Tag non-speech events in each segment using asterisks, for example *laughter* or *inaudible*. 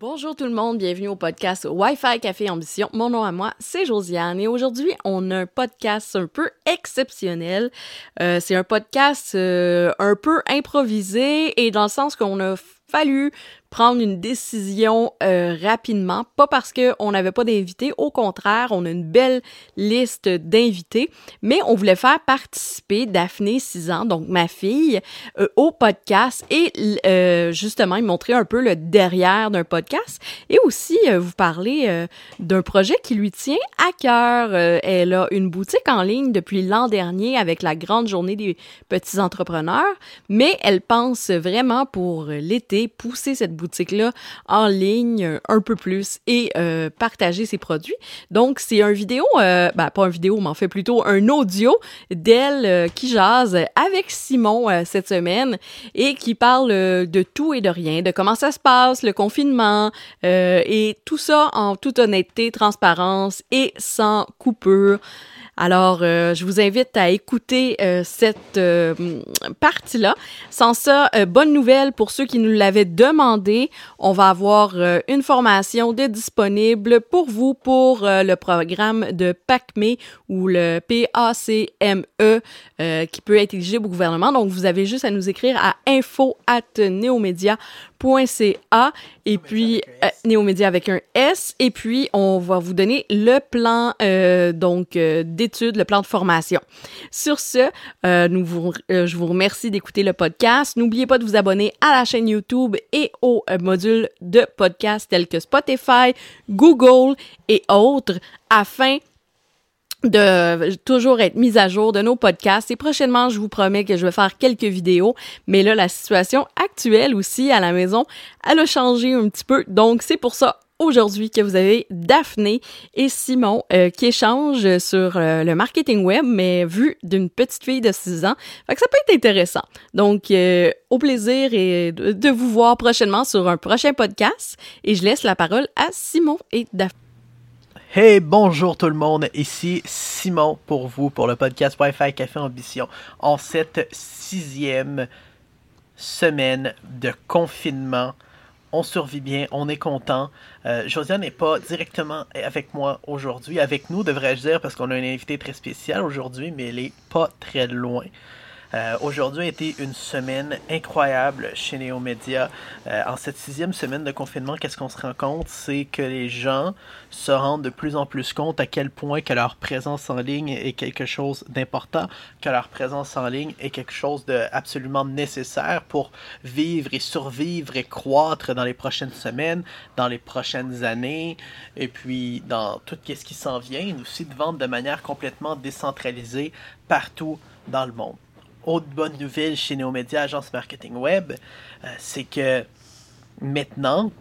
Bonjour tout le monde, bienvenue au podcast Wi-Fi Café Ambition. Mon nom à moi, c'est Josiane et aujourd'hui, on a un podcast un peu exceptionnel. Euh, c'est un podcast euh, un peu improvisé et dans le sens qu'on a fallu prendre une décision euh, rapidement, pas parce qu'on n'avait pas d'invités, au contraire, on a une belle liste d'invités, mais on voulait faire participer Daphné, 6 ans, donc ma fille, euh, au podcast et euh, justement montrer un peu le derrière d'un podcast et aussi vous parler d'un projet qui lui tient à cœur. elle a une boutique en ligne depuis l'an dernier avec la grande journée des petits entrepreneurs, mais elle pense vraiment pour l'été pousser cette boutique-là en ligne un peu plus et euh, partager ses produits. Donc, c'est un vidéo, euh, ben, pas un vidéo, mais en fait plutôt un audio d'elle euh, qui jase avec Simon cette semaine et qui parle de tout et de rien, de comment ça se passe, le confinement et tout ça en toute honnêteté, transparence et sans coupure. Alors, euh, je vous invite à écouter euh, cette euh, partie-là. Sans ça, bonne nouvelle pour ceux qui nous l'avaient demandé. On va avoir une formation disponible pour vous pour le programme de PACME ou le PACME qui peut être éligible au gouvernement. Donc, vous avez juste à nous écrire à info at .ca et puis euh, Néomédia avec un S et puis on va vous donner le plan euh, donc euh, d'études, le plan de formation. Sur ce, nous vous, je vous remercie d'écouter le podcast. N'oubliez pas de vous abonner à la chaîne YouTube et aux modules de podcast tels que Spotify, Google et autres afin de toujours être mise à jour de nos podcasts. Et prochainement, je vous promets que je vais faire quelques vidéos. Mais là, la situation actuelle aussi à la maison, elle a changé un petit peu. Donc, c'est pour ça aujourd'hui que vous avez Daphné et Simon euh, qui échangent sur euh, le marketing web, mais vu d'une petite fille de 6 ans. Fait que ça peut être intéressant. Donc, euh, au plaisir et de vous voir prochainement sur un prochain podcast. Et je laisse la parole à Simon et Daphné. Hey, bonjour tout le monde, ici Simon pour vous pour le podcast Wi-Fi Café Ambition en cette sixième semaine de confinement. On survit bien, on est content. Euh, Josiane n'est pas directement avec moi aujourd'hui, avec nous devrais-je dire, parce qu'on a un invité très spécial aujourd'hui, mais elle est pas très loin. Euh, aujourd'hui a été une semaine incroyable chez Néomédia. Euh, en cette sixième semaine de confinement, qu'est-ce qu'on se rend compte? C'est que les gens se rendent de plus en plus compte à quel point que leur présence en ligne est quelque chose d'important, que leur présence en ligne est quelque chose d'absolument nécessaire pour vivre et survivre et croître dans les prochaines semaines, dans les prochaines années, et puis dans tout ce qui s'en vient, aussi de vendre de manière complètement décentralisée partout dans le monde autre bonne nouvelle chez Neomédia, agence marketing web, euh, c'est que maintenant,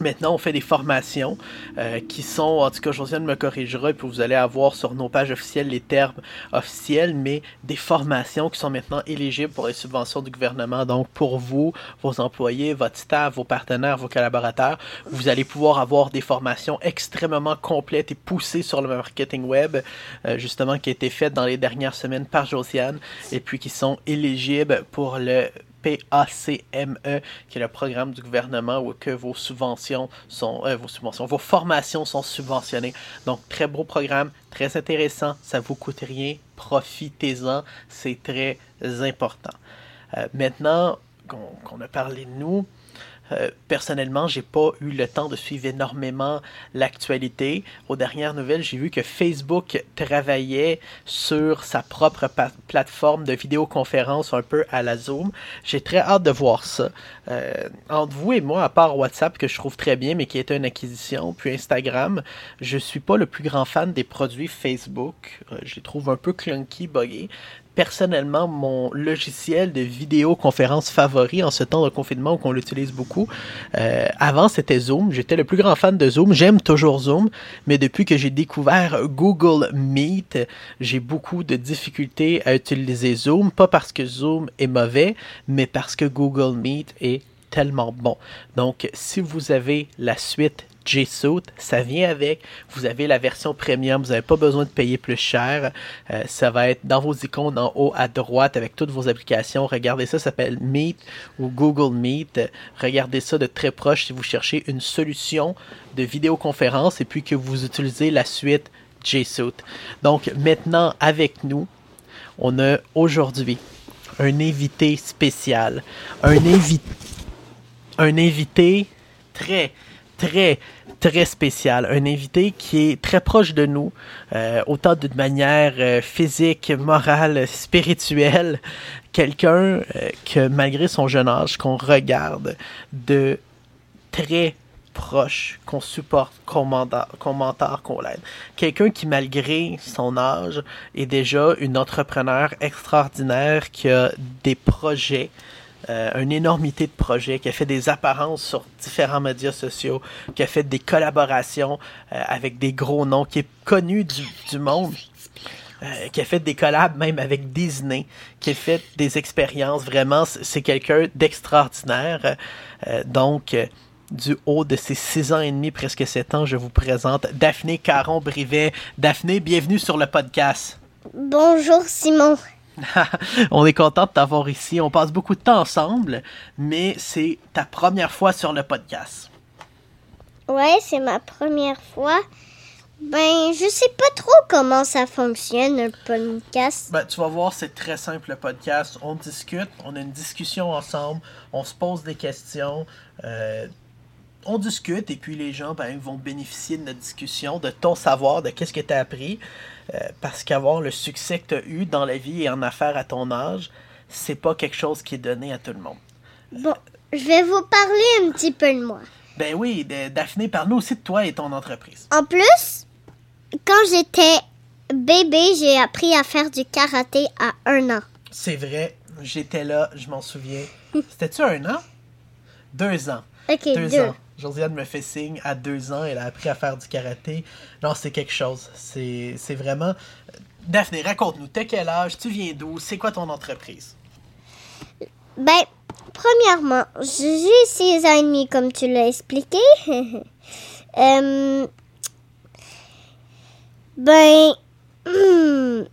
Maintenant, on fait des formations euh, qui sont, en tout cas, Josiane me corrigera, et puis vous allez avoir sur nos pages officielles les termes officiels, mais des formations qui sont maintenant éligibles pour les subventions du gouvernement. Donc, pour vous, vos employés, votre staff, vos partenaires, vos collaborateurs, vous allez pouvoir avoir des formations extrêmement complètes et poussées sur le marketing web, euh, justement, qui a été faites dans les dernières semaines par Josiane, et puis qui sont éligibles pour le PACME, qui est le programme du gouvernement où que vos subventions sont, euh, vos subventions, vos formations sont subventionnées. Donc, très beau programme, très intéressant, ça vous coûte rien, profitez-en, c'est très important. Euh, maintenant qu'on a parlé de nous, euh, personnellement, j'ai pas eu le temps de suivre énormément l'actualité. Aux dernières nouvelles, j'ai vu que Facebook travaillait sur sa propre plateforme de vidéoconférence un peu à la Zoom. J'ai très hâte de voir ça. Euh, entre vous et moi, à part WhatsApp que je trouve très bien, mais qui est une acquisition, puis Instagram, je suis pas le plus grand fan des produits Facebook. Euh, je les trouve un peu clunky, buggés personnellement mon logiciel de vidéoconférence favori en ce temps de confinement qu'on l'utilise beaucoup. Euh, avant, c'était Zoom. J'étais le plus grand fan de Zoom. J'aime toujours Zoom, mais depuis que j'ai découvert Google Meet, j'ai beaucoup de difficultés à utiliser Zoom. Pas parce que Zoom est mauvais, mais parce que Google Meet est tellement bon. Donc, si vous avez la suite G Suite, ça vient avec. Vous avez la version premium, vous n'avez pas besoin de payer plus cher. Euh, ça va être dans vos icônes en haut à droite avec toutes vos applications. Regardez ça, ça s'appelle Meet ou Google Meet. Regardez ça de très proche si vous cherchez une solution de vidéoconférence et puis que vous utilisez la suite G Suite. Donc maintenant avec nous, on a aujourd'hui un invité spécial, un invité un invité très très, très spécial. Un invité qui est très proche de nous, euh, autant d'une manière euh, physique, morale, spirituelle. Quelqu'un euh, que, malgré son jeune âge, qu'on regarde de très proche, qu'on supporte, qu'on mentor, qu'on l'aide. Quelqu'un qui, malgré son âge, est déjà une entrepreneur extraordinaire qui a des projets euh, une énormité de projets, qui a fait des apparences sur différents médias sociaux, qui a fait des collaborations euh, avec des gros noms, qui est connu du, monde. Euh, qui a fait des collabs même avec Disney, qui a fait des expériences. Vraiment, c'est quelqu'un d'extraordinaire. donc, du haut de ses six ans et demi, presque sept ans, je vous présente Daphné Caron-Brivet. Daphné, bienvenue sur le podcast. Bonjour Simon. *laughs* on est content de t'avoir ici. On passe beaucoup de temps ensemble, mais c'est ta première fois sur le podcast. Ouais, c'est ma première fois. Ben, je sais pas trop comment ça fonctionne, un podcast. Ben, tu vas voir, c'est très simple le podcast. On discute, on a une discussion ensemble, on se pose des questions. Euh, on discute et puis les gens ben, vont bénéficier de notre discussion, de ton savoir, de qu'est-ce que tu as appris. Euh, parce qu'avoir le succès que tu as eu dans la vie et en affaires à ton âge, c'est pas quelque chose qui est donné à tout le monde. Bon, je vais vous parler un petit peu de moi. Ben oui, Daphné, parle-nous aussi de toi et ton entreprise. En plus, quand j'étais bébé, j'ai appris à faire du karaté à un an. C'est vrai, j'étais là, je m'en souviens. *laughs* C'était-tu un an? Deux ans. Ok, deux, ans. Josiane me fait signe à deux ans, elle a appris à faire du karaté. Non, c'est quelque chose. C'est vraiment. Daphné, raconte-nous, t'as quel âge, tu viens d'où, c'est quoi ton entreprise? Ben, premièrement, j'ai six ans et demi, comme tu l'as expliqué. *laughs* Euh, ben, *clears throat*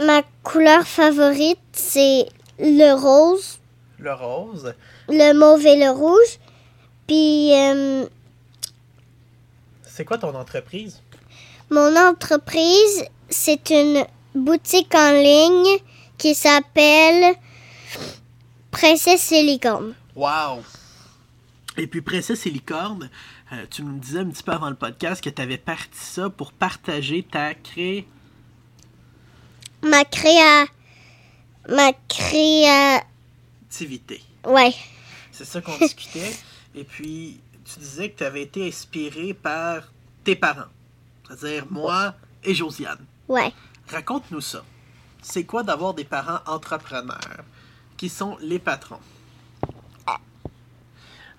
ma couleur favorite, c'est le rose. Le rose le mauve et le rouge. Puis. Euh, c'est quoi ton entreprise? Mon entreprise, c'est une boutique en ligne qui s'appelle Princesse et Licorne. Wow! Et puis Princesse et Licorne, euh, tu me disais un petit peu avant le podcast que tu avais parti ça pour partager ta cré... Ma créa... Ma Ouais. C'est ça qu'on discutait. *laughs* Et puis, tu disais que tu avais été inspiré par tes parents. C'est-à-dire moi et Josiane. Ouais. Raconte-nous ça. C'est quoi d'avoir des parents entrepreneurs qui sont les patrons?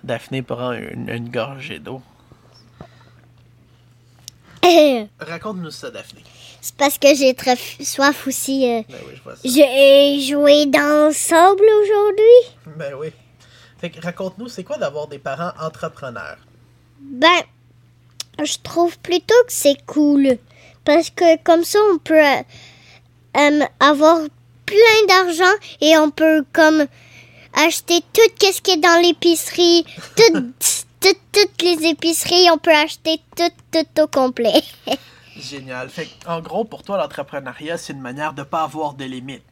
Daphné prend une, gorgée d'eau. *laughs* Raconte-nous ça, Daphné. C'est parce que j'ai très soif aussi. Euh. Ben oui, je vois ça. J'ai joué dans le sable aujourd'hui. Ben oui raconte-nous, c'est quoi d'avoir des parents entrepreneurs? Ben, je trouve plutôt que c'est cool. Parce que comme ça, on peut euh, avoir plein d'argent et on peut comme acheter tout ce qui est dans l'épicerie. Toutes, *laughs* toutes, les épiceries, on peut acheter tout, tout au complet. *laughs* Génial. Fait en gros, pour toi, l'entrepreneuriat, c'est une manière de ne pas avoir de limites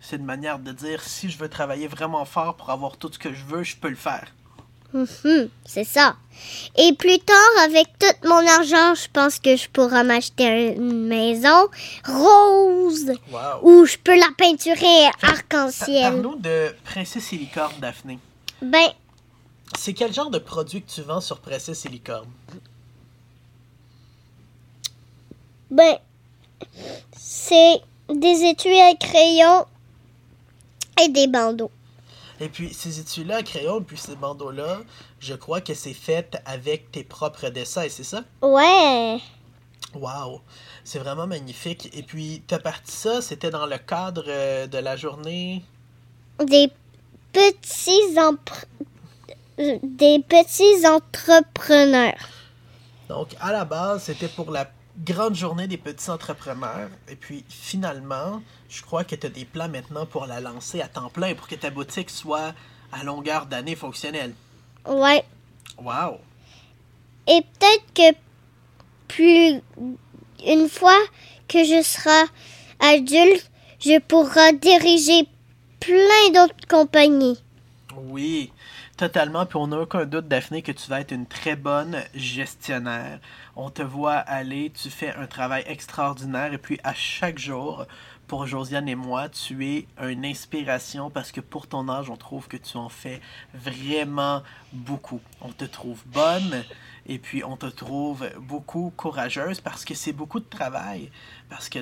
c'est une manière de dire si je veux travailler vraiment fort pour avoir tout ce que je veux, je peux le faire. Mhm, c'est ça. Et plus tard, avec tout mon argent, je pense que je pourrai m'acheter une maison rose où je peux la peinturer arc-en-ciel. Parle-nous de Princesse et Daphné. Ben. C'est quel genre de produit que tu vends sur Princesse et Ben, c'est des étuis à crayon et des bandeaux. Et puis, ces étuis-là à crayon, puis ces bandeaux-là, je crois que c'est fait avec tes propres dessins, c'est ça? Ouais. Wow! C'est vraiment magnifique. Et puis, ta partie ça, c'était dans le cadre euh, de la journée... Des petits empre- euh, des petits entrepreneurs. Donc, à la base, c'était pour la grande journée des petits entrepreneurs. Et puis, finalement, je crois que tu as des plans maintenant pour la lancer à temps plein pour que ta boutique soit à longueur d'année fonctionnelle. Ouais. Wow! Et peut-être que plus une fois que je serai adulte, je pourrai diriger plein d'autres compagnies. Oui, totalement. Puis on n'a aucun doute, Daphné, que tu vas être une très bonne gestionnaire. On te voit aller, tu fais un travail extraordinaire. Et puis à chaque jour, pour Josiane et moi, tu es une inspiration parce que pour ton âge, on trouve que tu en fais vraiment beaucoup. On te trouve bonne et puis on te trouve beaucoup courageuse parce que c'est beaucoup de travail. Parce que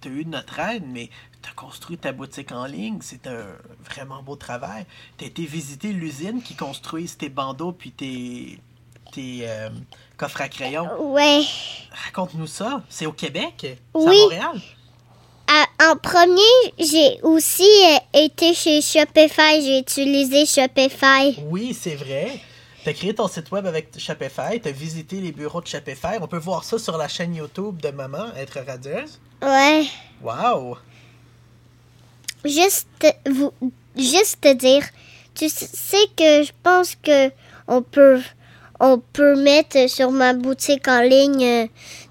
tu as eu notre aide, mais tu as construit ta boutique en ligne. C'est un vraiment beau travail. Tu as été visiter l'usine qui construit tes bandeaux puis tes, tes euh, coffres à crayon. Ouais. Raconte-nous ça. C'est au Québec? C'est Oui. à Montréal? À- en premier, j'ai aussi euh, été chez Shopify. J'ai utilisé Shopify. Oui, c'est vrai. Tu as créé ton site web avec Shopify. Tu as visité les bureaux de Shopify. On peut voir ça sur la chaîne YouTube de Maman, Être radieuse. Ouais. Wow! Juste vous, juste te dire, tu sais que je pense que on peut, on peut mettre sur ma boutique en ligne euh,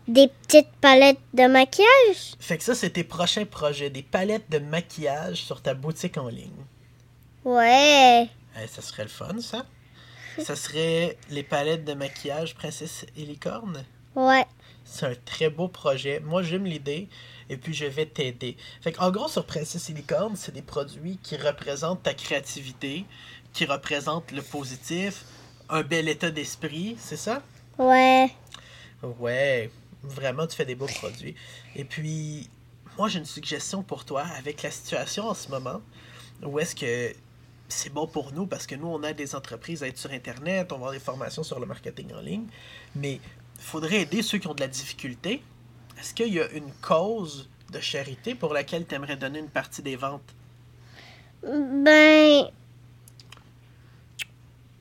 des petites palettes de maquillage? Fait que ça, c'est tes prochains projets. Des palettes de maquillage sur ta boutique en ligne. Ouais. Eh, ça serait le fun, ça. Ça serait les palettes de maquillage Princesse et Licorne? Ouais. C'est un très beau projet. Moi, j'aime l'idée et puis je vais t'aider. Fait en gros, sur Princesse et Licorne, c'est des produits qui représentent ta créativité, qui représentent le positif, un bel état d'esprit, c'est ça? Ouais. Ouais, vraiment, tu fais des beaux produits. Et puis, moi, j'ai une suggestion pour toi avec la situation en ce moment, où est-ce que c'est bon pour nous parce que nous, on a des entreprises à être sur Internet, on va avoir des formations sur le marketing en ligne, mais faudrait aider ceux qui ont de la difficulté. Est-ce qu'il y a une cause de charité pour laquelle tu aimerais donner une partie des ventes? Ben,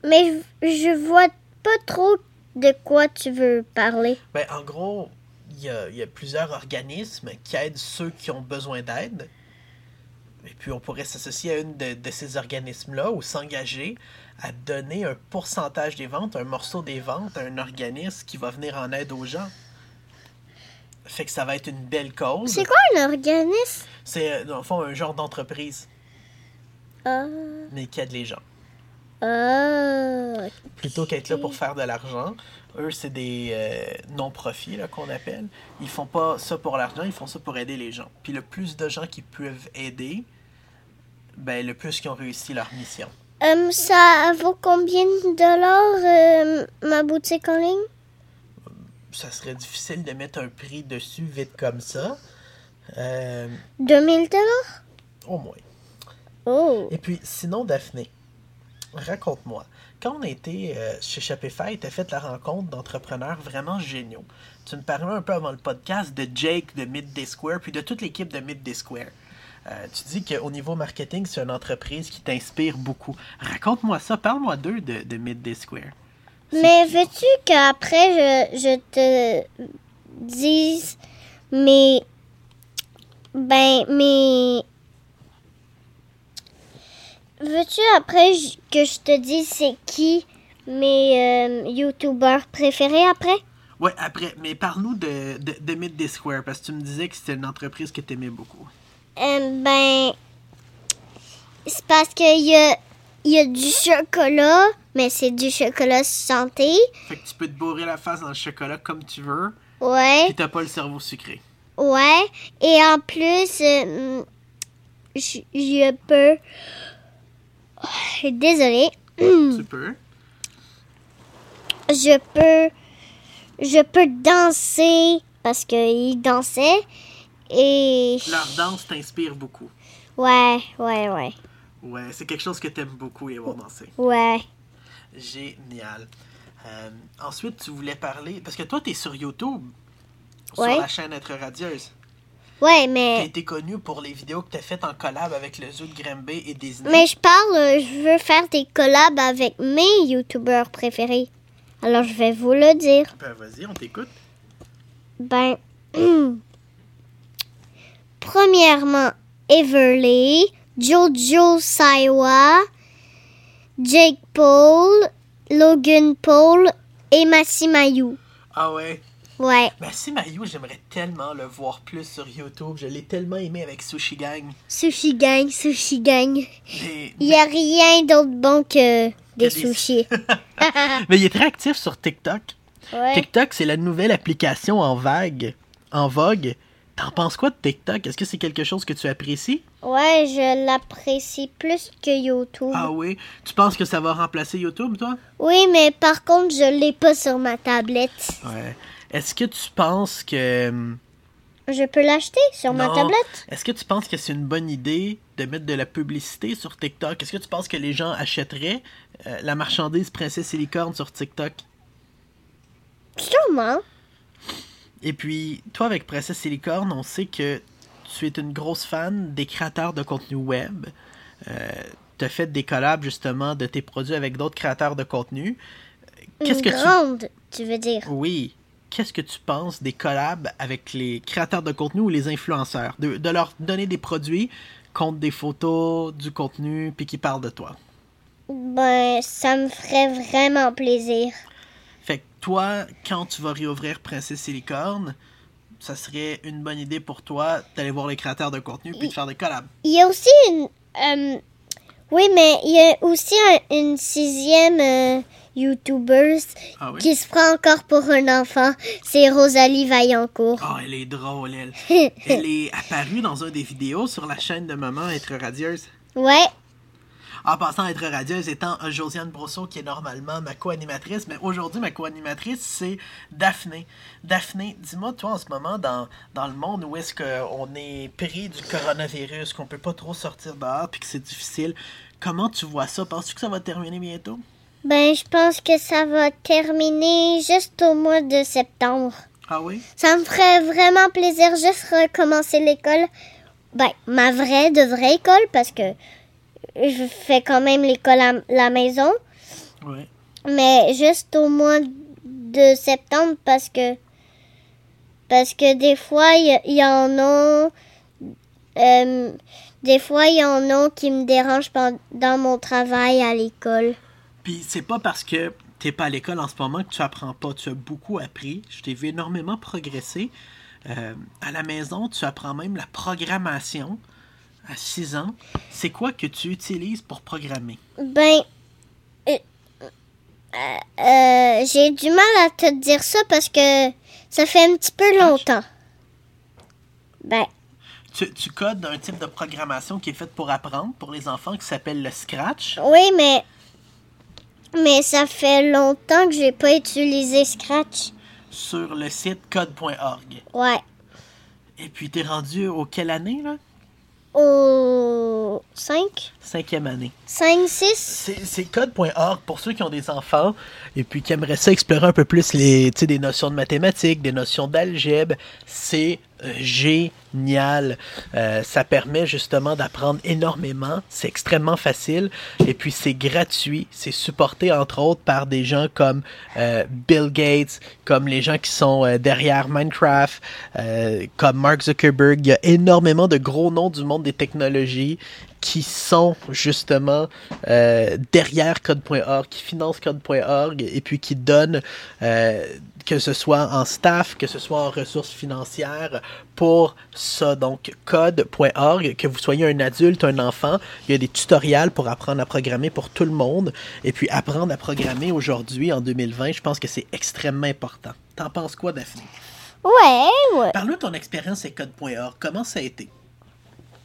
mais je vois pas trop de quoi tu veux parler. Ben, en gros, il y a, il y a plusieurs organismes qui aident ceux qui ont besoin d'aide. Et puis, on pourrait s'associer à une de, de ces organismes-là ou s'engager à donner un pourcentage des ventes, un morceau des ventes à un organisme qui va venir en aide aux gens. Fait que ça va être une belle cause. C'est quoi un organisme? C'est, dans le fond, un genre d'entreprise, Ah, mais qui aide les gens. Ah, plutôt qu'être là pour faire de l'argent. Eux, c'est des euh, non-profits qu'on appelle. Ils font pas ça pour l'argent, ils font ça pour aider les gens. Puis le plus de gens qui peuvent aider, ben le plus qu'ils ont réussi leur mission. Hum, ça vaut combien de dollars euh, ma boutique en ligne? Ça serait difficile de mettre un prix dessus vite comme ça. Euh, 2000 dollars? au moins. Oh. Et puis, sinon, Daphné, raconte-moi. Quand on été euh, chez Shopify, tu as fait la rencontre d'entrepreneurs vraiment géniaux. Tu me parlais un peu avant le podcast de Jake de Midday Square, puis de toute l'équipe de Midday Square. Euh, tu dis qu'au niveau marketing, c'est une entreprise qui t'inspire beaucoup. Raconte-moi ça, parle-moi d'eux de, de Midday Square. Mais veux-tu qu'après je, je te dise mes. Ben, mes. Veux-tu après que je te dise c'est qui mes euh, youtubeurs préférés après? Ouais, après, mais parle-nous de, de, de Midday Square, parce que tu me disais que c'était une entreprise que tu aimais beaucoup. Euh, ben. C'est parce qu'il y a, y a du chocolat, mais c'est du chocolat santé. Fait que tu peux te bourrer la face dans le chocolat comme tu veux, Ouais. puis t'as pas le cerveau sucré. Ouais, et en plus, euh, je peux. Désolée. Tu peux. Je peux. Je peux danser parce qu'il dansait. Et. Leur danse t'inspire beaucoup. Ouais, ouais, ouais. Ouais, c'est quelque chose que t'aimes beaucoup, les voir danser. Ouais. Génial. Euh, ensuite, tu voulais parler. Parce que toi, t'es sur YouTube. Ouais. Sur la chaîne Être Radieuse. Ouais, T'as mais. été connu pour les vidéos que t'as faites en collab avec le zoo de Granby et Disney. Mais je parle, euh, je veux faire des collabs avec mes youtubeurs préférés. Alors je vais vous le dire. Ben, vas-y, on t'écoute. Ben. Premièrement, Everly, Jojo Saiwa, Jake Paul, Logan Paul et Massimayu. Ah ouais. Ouais, Merci Mario, j'aimerais tellement le voir plus sur YouTube. Je l'ai tellement aimé avec Sushi Gang. Sushi Gang, Sushi Gang. Mais, Il n'y a rien d'autre bon que des des- sushis. *laughs* mais il est très actif sur TikTok. Ouais. TikTok, c'est la nouvelle application en vague, en vogue. T'en penses quoi de TikTok? Est-ce que c'est quelque chose que tu apprécies? Ouais, je l'apprécie plus que YouTube. Ah oui? Tu penses que ça va remplacer YouTube, toi? Oui, mais par contre, je l'ai pas sur ma tablette. Ouais. Est-ce que tu penses que... hum, Je peux l'acheter sur ma tablette? Est-ce que tu penses que c'est une bonne idée de mettre de la publicité sur TikTok? Est-ce que tu penses que les gens achèteraient euh, la marchandise Princesse et Licorne sur TikTok? Sûrement. Et puis, toi, avec Princesse et Licorne, on sait que tu es une grosse fan des créateurs de contenu web. Euh, tu as fait des collabs, justement, de tes produits avec d'autres créateurs de contenu. Qu'est-ce Une que tu... grande, tu veux dire? Oui. Qu'est-ce que tu penses des collabs avec les créateurs de contenu ou les influenceurs? De, de leur donner des produits contre des photos, du contenu, puis qui parlent de toi. Ben, ça me ferait vraiment plaisir. Fait que toi, quand tu vas réouvrir Princesse et Licorne, ça serait une bonne idée pour toi d'aller voir les créateurs de contenu puis de faire des collabs. Il y a aussi une... euh, oui, mais il y a aussi un- une sixième euh, YouTuber Ah oui? qui se prend encore pour un enfant. C'est Rosalie Vaillancourt. Oh, elle est drôle, elle. *laughs* Elle est apparue dans un des vidéos sur la chaîne de Maman Être Radieuse. Ouais, En passant, Être Radieuse étant Josiane Brosseau, qui est normalement ma co-animatrice, mais aujourd'hui, ma co-animatrice, c'est Daphné. Daphné, dis-moi, toi, en ce moment, dans, dans le monde où est-ce qu'on est pris du coronavirus, qu'on peut pas trop sortir dehors, puis que c'est difficile, comment tu vois ça? Penses-tu que ça va terminer bientôt? Ben je pense que ça va terminer juste au mois de septembre. Ah oui? Ça me ferait vraiment plaisir juste recommencer l'école. Ben, ma vraie, de vraie école, parce que je fais quand même l'école à la maison. Oui. Mais juste au mois de septembre, parce que parce que des fois, il y, en a... euh, des fois, il y en a qui me dérangent pendant mon travail à l'école. Puis c'est pas parce que t'es pas à l'école en ce moment que tu apprends pas. Tu as beaucoup appris. Je t'ai vu énormément progresser. Euh, à la maison, tu apprends même la programmation à 6 ans. C'est quoi que tu utilises pour programmer? Ben, euh, euh, j'ai du mal à te dire ça parce que ça fait un petit peu longtemps. Ben, Tu, tu codes un type de programmation qui est faite pour apprendre pour les enfants qui s'appelle le Scratch. oui, mais mais ça fait longtemps que j'ai pas utilisé Scratch. sur le site code.org. Ouais. Et puis t'es rendu au quelle année là? Au 5, Cinquième année. 5, 6. C'est code.org pour ceux qui ont des enfants et puis qui aimeraient ça explorer un peu plus les, des notions de mathématiques, des notions d'algèbre. C'est euh, génial. Euh, ça permet justement d'apprendre énormément. C'est extrêmement facile et puis c'est gratuit. C'est supporté entre autres par des gens comme euh, Bill Gates, comme les gens qui sont euh, derrière Minecraft, euh, comme Mark Zuckerberg. Il y a énormément de gros noms du monde des technologies qui sont justement euh, derrière code.org, qui financent code.org et puis qui donnent, euh, que ce soit en staff, que ce soit en ressources financières, pour ça. Donc, code.org, que vous soyez un adulte, un enfant, il y a des tutoriels pour apprendre à programmer pour tout le monde. Et puis, apprendre à programmer aujourd'hui, en 2020, je pense que c'est extrêmement important. T'en penses quoi, Daphné? Ouais, ouais. Parle-nous de ton expérience avec code.org. Comment ça a été?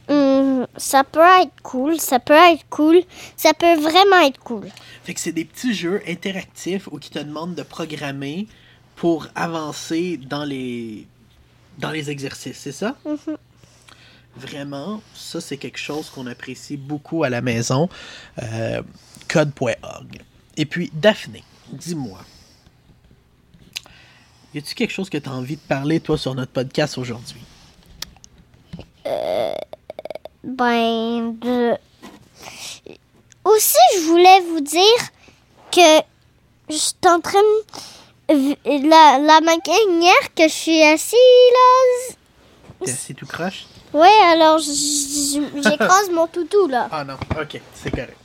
Hum, ça peut être cool, ça peut être cool, ça peut vraiment être cool. Fait que c'est des petits jeux interactifs où qui te demandent de programmer pour avancer dans les dans les exercices, c'est ça? Mhm. Vraiment, ça c'est quelque chose qu'on apprécie beaucoup à la maison. Euh, code.org. Et puis, Daphné, dis-moi. Y a-tu quelque chose que tu as envie de parler, toi, sur notre podcast aujourd'hui? Ben, de... Aussi, je voulais vous dire que je suis en train de... La, la manière que je suis assis là... T'es assis tout croche? Ouais, alors j'écrase mon toutou là. *laughs* Ah non, ok, c'est correct.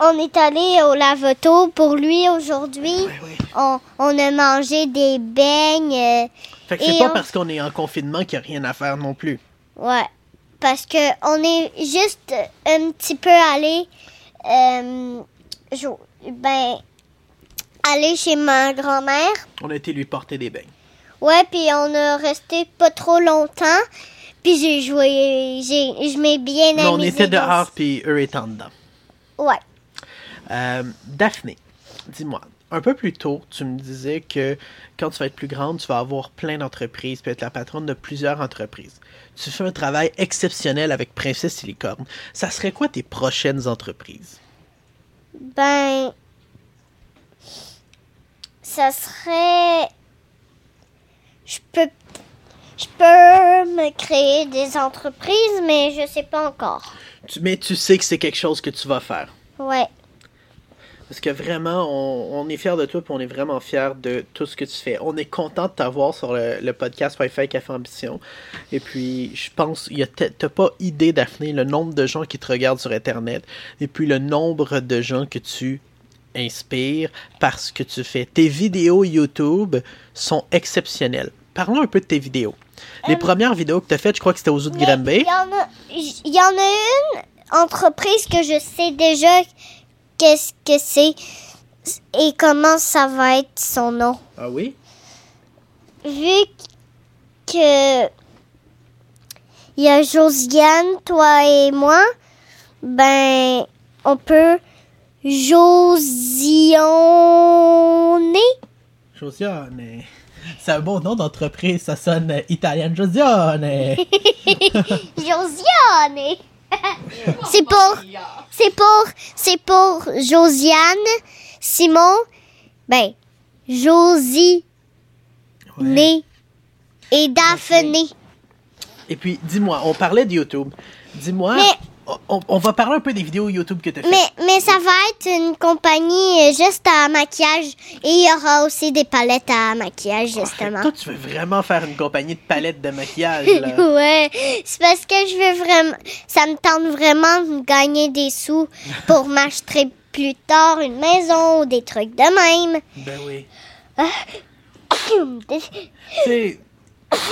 On est allé au lavoto pour lui aujourd'hui. Oui, oui. On, on a mangé des beignes. euh, Fait que c'est pas on- parce qu'on est en confinement qu'il n'y a rien à faire non plus. Ouais. Parce que on est juste un petit peu allé. euh, ben. Aller chez ma grand-mère. On a été lui porter des beignes. Ouais, puis on a resté pas trop longtemps. Puis j'ai joué. J'ai, je m'ai bien Mais on était dehors, puis eux étaient en dedans. Ouais. Euh, Daphné, dis-moi, un peu plus tôt, tu me disais que quand tu vas être plus grande, tu vas avoir plein d'entreprises, puis être la patronne de plusieurs entreprises. Tu fais un travail exceptionnel avec Princesse et Licorne. Ça serait quoi tes prochaines entreprises? Ben. Ça serait. Je peux. Je peux me créer des entreprises, mais je sais pas encore. Tu- mais tu sais que c'est quelque chose que tu vas faire. Ouais. Parce que vraiment, on, on est fiers de toi, puis on est vraiment fiers de tout ce que tu fais. On est content de t'avoir sur le, le podcast Wi-Fi Café Ambition. Et puis, je pense, t'as pas idée, Daphné, le nombre de gens qui te regardent sur Internet, et puis le nombre de gens que tu inspires parce que tu fais. Tes vidéos YouTube sont exceptionnelles. Parlons un peu de tes vidéos. Les Euh, premières vidéos que tu as faites, je crois que c'était aux Zoo de Granby. Y, il y en a une entreprise que je sais déjà qu'est-ce que c'est et comment ça va être son nom. Ah oui? Vu que il y a Josiane, toi et moi, ben on peut Josionner. Josiane. C'est un beau nom d'entreprise, ça sonne euh, italien. Josiane. *laughs* Josiane. *laughs* c'est pour, c'est pour, c'est pour Josiane, Simon, ben Josie, Ouais. et Daphné. Et puis, dis-moi, on parlait de YouTube. Dis-moi, Mais- on, on va parler un peu des vidéos YouTube que tu as faites. Mais, mais ça va être une compagnie euh, juste à maquillage et il y aura aussi des palettes à maquillage justement. Toi, tu veux vraiment faire une compagnie de palettes de maquillage, là. *laughs* ouais, c'est parce que je veux vraiment, ça me tente vraiment de gagner des sous pour *laughs* m'acheter plus tard une maison ou des trucs de même. ben oui. Tu sais,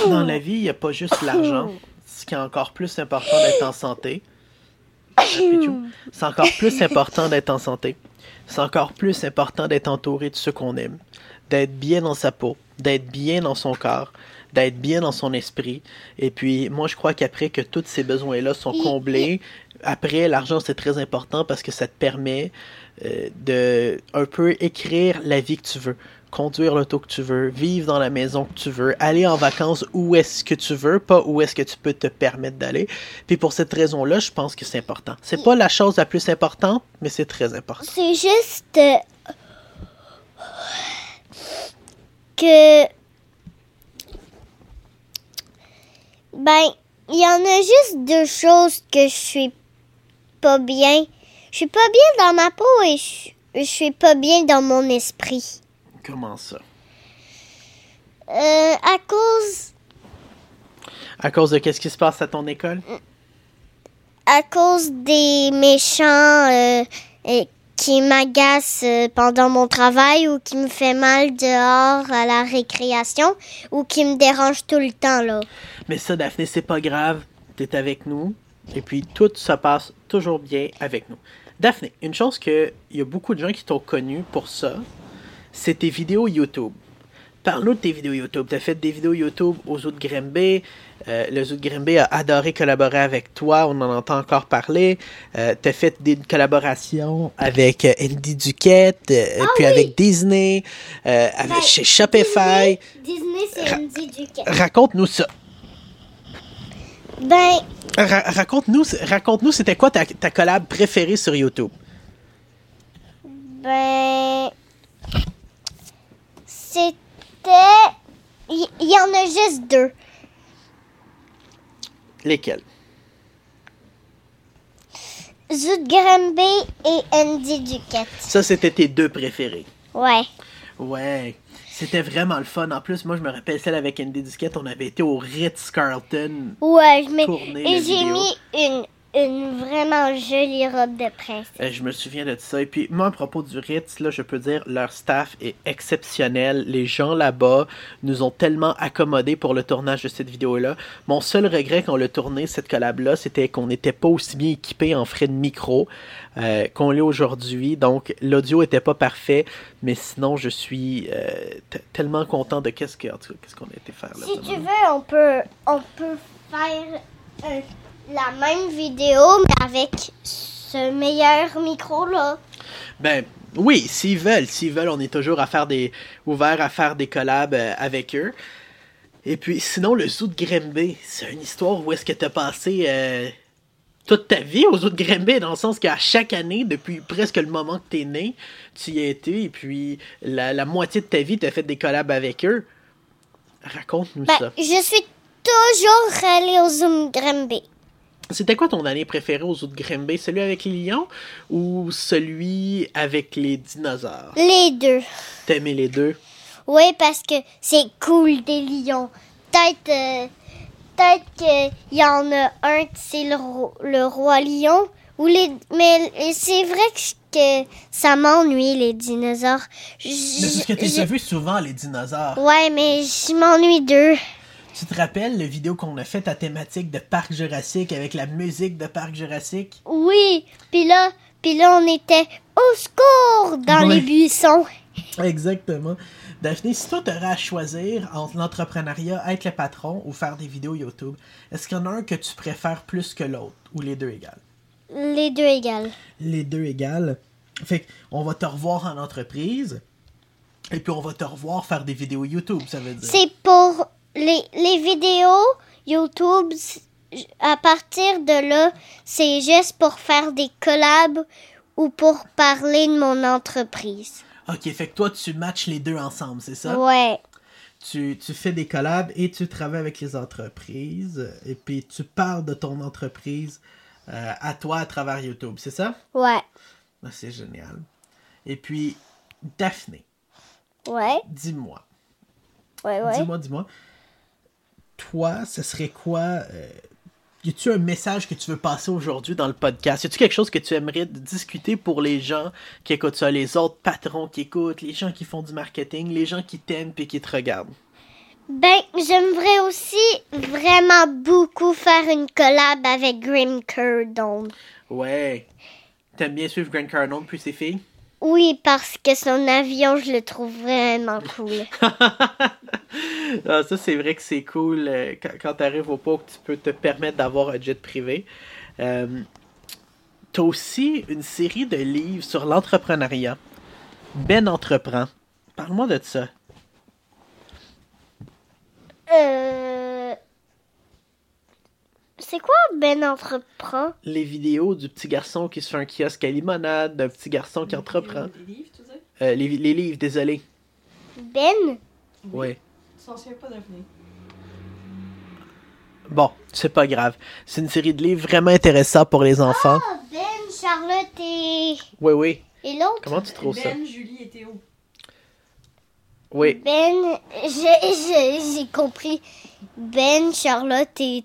dans la vie, il n'y a pas juste l'argent. Ce qui est encore plus important d'être en santé. C'est encore plus important d'être en santé. C'est encore plus important d'être entouré de ceux qu'on aime. D'être bien dans sa peau, d'être bien dans son corps, d'être bien dans son esprit. Et puis, moi, je crois qu'après que tous ces besoins-là sont comblés, après, l'argent, c'est très important parce que ça te permet euh, de un peu écrire la vie que tu veux, conduire l'auto que tu veux, vivre dans la maison que tu veux, aller en vacances où est-ce que tu veux, pas où est-ce que tu peux te permettre d'aller. Puis pour cette raison-là, je pense que c'est important. C'est pas la chose la plus importante, mais c'est très important. C'est juste euh, que ben il y en a juste deux choses que je suis pas bien. Je suis pas bien dans ma peau et je, je suis pas bien dans mon esprit. Comment ça? Euh, à cause À cause de qu'est-ce qui se passe à ton école? à cause des méchants euh, qui m'agacent euh, pendant mon travail ou qui me fait mal dehors à la récréation ou qui me dérangent tout le temps là. Mais ça, Daphné, c'est pas grave. T'es avec nous. Et puis, tout se passe toujours bien avec nous. Daphné, une chose que il y a beaucoup de gens qui t'ont connu pour ça, c'est tes vidéos YouTube. Parle-nous de tes vidéos YouTube. Tu as fait des vidéos YouTube au Zoo de Grimby. Euh, le Zoo de a adoré collaborer avec toi. On en entend encore parler. Euh, tu as fait des collaborations avec euh, Andy Duquette, euh, puis avec Disney, euh, avec, Ben, chez Shopify. Disney, c'est Andy Duquette. Raconte-nous ça. Ben, Ra- raconte-nous, raconte-nous, c'était quoi ta, ta collab préférée sur YouTube? ben, c'était, il il y, en a juste deux. Lesquelles? Zoot Granby et Andy Duquette. Ça, c'était tes deux préférés. Ouais. Ouais. C'était vraiment le fun. En plus, moi, je me rappelle celle avec Andy Disquette. On avait été au Ritz-Carlton. Ouais, mais Tourner et j'ai mis une, une vraiment jolie robe de prince. Euh, je me souviens de ça. Et puis, moi, à propos du Ritz, là, je peux dire, leur staff est exceptionnel. Les gens là-bas nous ont tellement accommodés pour le tournage de cette vidéo-là. Mon seul regret quand on l'a tourné, cette collab-là, c'était qu'on n'était pas aussi bien équipé en frais de micro euh, qu'on l'est aujourd'hui. Donc, l'audio était pas parfait. Mais sinon, je suis euh, tellement content de qu'est-ce qu'on a été faire là. Si tu veux, on peut, on peut faire euh, la même vidéo, mais avec ce meilleur micro-là. Ben oui, s'ils veulent, s'ils veulent, on est toujours à faire des ouvert à faire des collabs euh, avec eux. Et puis sinon le zoo de Grimby, c'est une histoire où est-ce que t'as passé euh, toute ta vie au zoo de Grimby dans le sens qu'à chaque année depuis presque le moment que t'es né, tu y as été et puis la, la moitié de ta vie t'as fait des collabs avec eux. Raconte-nous Ben, ça. je suis toujours allée au Zoom Granby. C'était quoi ton année préférée au zoo de Grimby, celui avec les lions ou celui avec les dinosaures? Les deux. T'aimais les deux? Oui, parce que c'est cool des lions. Peut-être euh, peut-être qu'il y en a un, c'est le, ro- le roi lion. Ou les, mais c'est vrai que, que ça m'ennuie, les dinosaures. Mais c'est ce que tu J- as vu souvent, les dinosaures. Ouais, mais je m'ennuie d'eux. Tu te rappelles le vidéo qu'on a fait à thématique de Parc Jurassique avec la musique de Parc Jurassique? Oui, puis là, puis là, on était au secours dans Ouais. les buissons. Exactement. Daphné, si toi t'aurais à choisir entre l'entrepreneuriat, être le patron ou faire des vidéos YouTube, est-ce qu'il y en a un que tu préfères plus que l'autre ou les deux égales? Les deux égales. Les deux égales. Fait on va te revoir en entreprise et puis on va te revoir faire des vidéos YouTube, ça veut dire. C'est pour les, les vidéos YouTube. À partir de là, c'est juste pour faire des collabs ou pour parler de mon entreprise. Ok, fait que toi tu matches les deux ensemble, c'est ça? Ouais. tu, tu fais des collabs et tu travailles avec les entreprises et puis tu parles de ton entreprise euh, à toi à travers YouTube, c'est ça? Ouais. Ah, c'est génial. Et puis, Daphné, Ouais. dis-moi, Ouais, ouais. dis-moi, dis-moi, toi, ce serait quoi... Euh, y a-tu un message que tu veux passer aujourd'hui dans le podcast? Y a-tu quelque chose que tu aimerais discuter pour les gens qui écoutent ça, les autres patrons qui écoutent, les gens qui font du marketing, les gens qui t'aiment et qui te regardent? Ben, j'aimerais aussi vraiment beaucoup faire une collab avec Grim Cardone. Ouais. T'aimes bien suivre Grant Cardone puis ses filles? Oui, parce que son avion, je le trouve vraiment cool. *laughs* Ah, ça, c'est vrai que c'est cool euh, quand, quand t'arrives au que tu peux te permettre d'avoir un jet privé. Euh, T'as aussi une série de livres sur l'entrepreneuriat. Ben entreprend. Parle-moi de ça. Euh... C'est quoi Ben entreprend? Les vidéos du petit garçon qui se fait un kiosque à limonade, d'un petit garçon qui entreprend. Les livres, tu sais? Euh, les, les livres, désolé. Ben? Ouais. Tu t'en souviens pas d'avenir. Bon, c'est pas grave. C'est une série de livres vraiment intéressants pour les enfants. Oh, Ben, Charlotte et, Oui, oui. et l'autre? Comment tu trouves ça? Ben, Julie et Théo. Oui. Ben, j'ai compris. Ben, Charlotte et,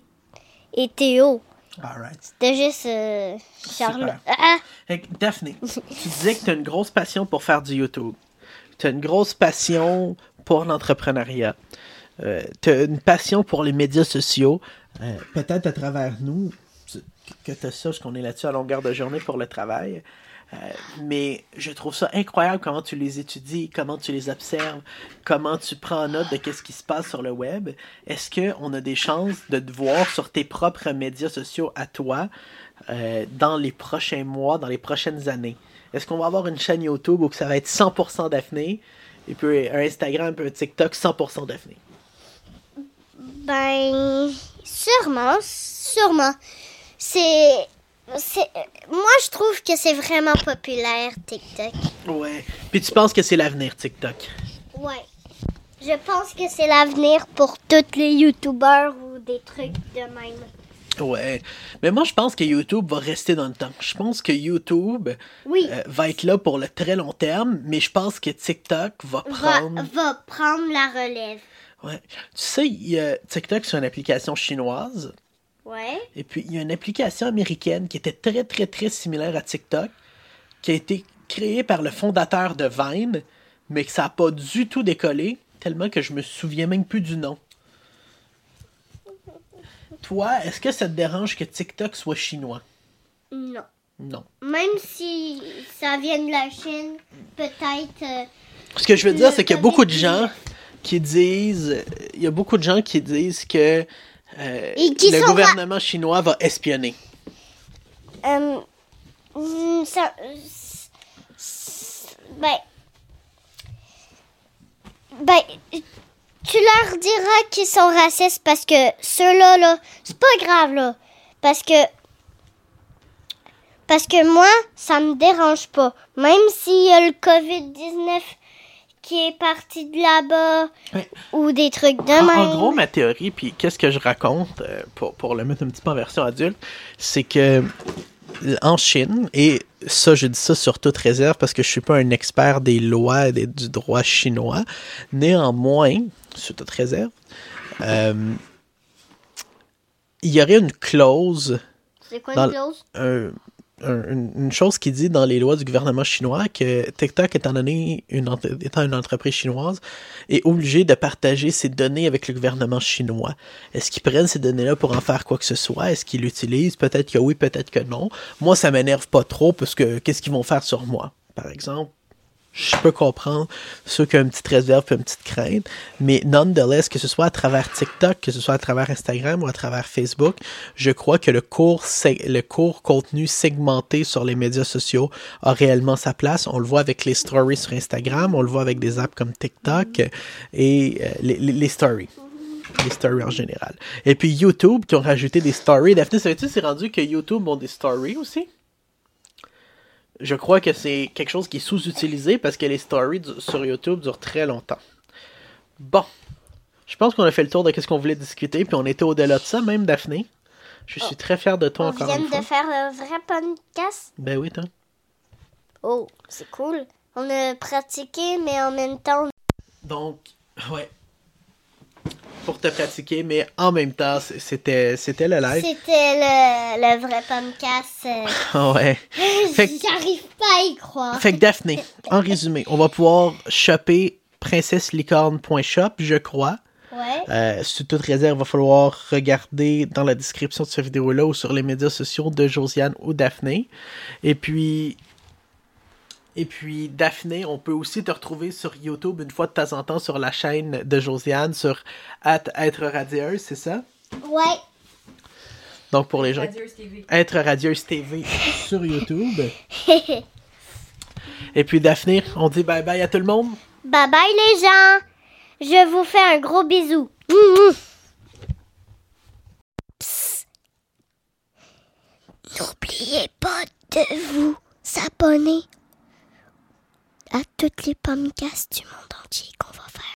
et Théo. Alright. C'était juste euh, Charlotte. Super. Ah, que, Daphné, tu disais que tu as une grosse passion pour faire du YouTube. Tu as une grosse passion pour l'entrepreneuriat. tu as une passion pour les médias sociaux. Euh, Peut-être à travers nous, que tu as ça, parce qu'on est là-dessus à longueur de journée pour le travail. Euh, mais je trouve ça incroyable comment tu les étudies, comment tu les observes, comment tu prends note de qu'est-ce qui se passe sur le web. Est-ce qu'on a des chances de te voir sur tes propres médias sociaux à toi euh, dans les prochains mois, dans les prochaines années? Est-ce qu'on va avoir une chaîne YouTube où que ça va être 100% Daphné et puis un Instagram, un TikTok 100% Daphné? ben, sûrement, sûrement. C'est. C'est Moi, je trouve que c'est vraiment populaire, TikTok. Ouais. Puis tu penses que c'est l'avenir, TikTok? Ouais. Je pense que c'est l'avenir pour tous les YouTubers ou des trucs de même. Ouais. Mais moi, je pense que YouTube va rester dans le temps. Je pense que YouTube Oui, euh, va être là pour le très long terme, mais je pense que TikTok va va, prendre. va prendre la relève. Ouais. Tu sais, il TikTok, c'est une application chinoise. Ouais. Et puis, il y a une application américaine qui était très, très, très similaire à TikTok, qui a été créée par le fondateur de Vine, mais que ça n'a pas du tout décollé, tellement que je me souviens même plus du nom. Toi, est-ce que ça te dérange que TikTok soit chinois? Non. Non. Même si ça vient de la Chine, peut-être. euh, Ce que je veux dire, c'est qu'il y a beaucoup de gens qui disent, il y a beaucoup de gens qui disent que euh, Et qui le gouvernement chinois va espionner. euh, mm, ça, ben, ben, tu leur diras qu'ils sont racistes parce que ceux-là, là, c'est pas grave, là. Parce que, parce que moi, ça me dérange pas. Même s'il y a le COVID-19 qui est parti de là-bas ou des trucs de En, même. en gros, ma théorie, puis qu'est-ce que je raconte euh, pour, pour le mettre un petit peu en version adulte, c'est que en Chine, et ça, je dis ça sur toute réserve parce que je suis pas un expert des lois et des- du droit chinois, néanmoins, sur toute réserve, euh, il y aurait une clause c'est quoi une clause? un- une, chose qui dit dans les lois du gouvernement chinois que TikTok, étant donné une, étant une entreprise chinoise, est obligé de partager ses données avec le gouvernement chinois. Est-ce qu'ils prennent ces données-là pour en faire quoi que ce soit? Est-ce qu'ils l'utilisent? Peut-être que oui, peut-être que non. Moi, ça m'énerve pas trop parce que qu'est-ce qu'ils vont faire sur moi? Par exemple, je peux comprendre ceux qui ont une petite réserve et une petite crainte, mais nonetheless, que ce soit à travers TikTok, que ce soit à travers Instagram ou à travers Facebook, je crois que le court, le contenu segmenté sur les médias sociaux a réellement sa place. On le voit avec les stories sur Instagram, on le voit avec des apps comme TikTok et euh, les, stories. Les stories en général. Et puis YouTube qui ont rajouté des stories. Daphné, savais-tu c'est rendu que YouTube ont des stories aussi? Je crois que c'est quelque chose qui est sous-utilisé parce que les stories du- sur YouTube durent très longtemps. Bon. Je pense qu'on a fait le tour de ce qu'on voulait discuter, puis on était au-delà de ça, même Daphné. Je suis très fier de toi On encore vient une fois. de faire le vrai podcast. Ben oui, toi. Oh, c'est cool. On a pratiqué, mais en même temps, Donc, ouais. Pour te pratiquer, mais en même temps, c'était c'était le live. c'était le, le vrai podcast. euh, *laughs* ouais. *laughs* Fait que- J'arrive pas à y croire. Fait que Daphné, en résumé, on va pouvoir shopper princesselicorne.shop, je crois. Ouais. Euh, sous toute réserve, il va falloir regarder dans la description de cette vidéo-là ou sur les médias sociaux de Josiane ou Daphné. Et puis, et puis Daphné, on peut aussi te retrouver sur YouTube une fois de temps en temps sur la chaîne de Josiane sur at être radieuse, c'est ça? Ouais. Donc pour les gens, Radieuse TV. être radieuse TV *laughs* sur YouTube. *laughs* Et puis Daphné, on dit bye bye à tout le monde. bye bye les gens. Je vous fais un gros bisou. N'oubliez pas de vous abonner à toutes les podcasts du monde entier qu'on va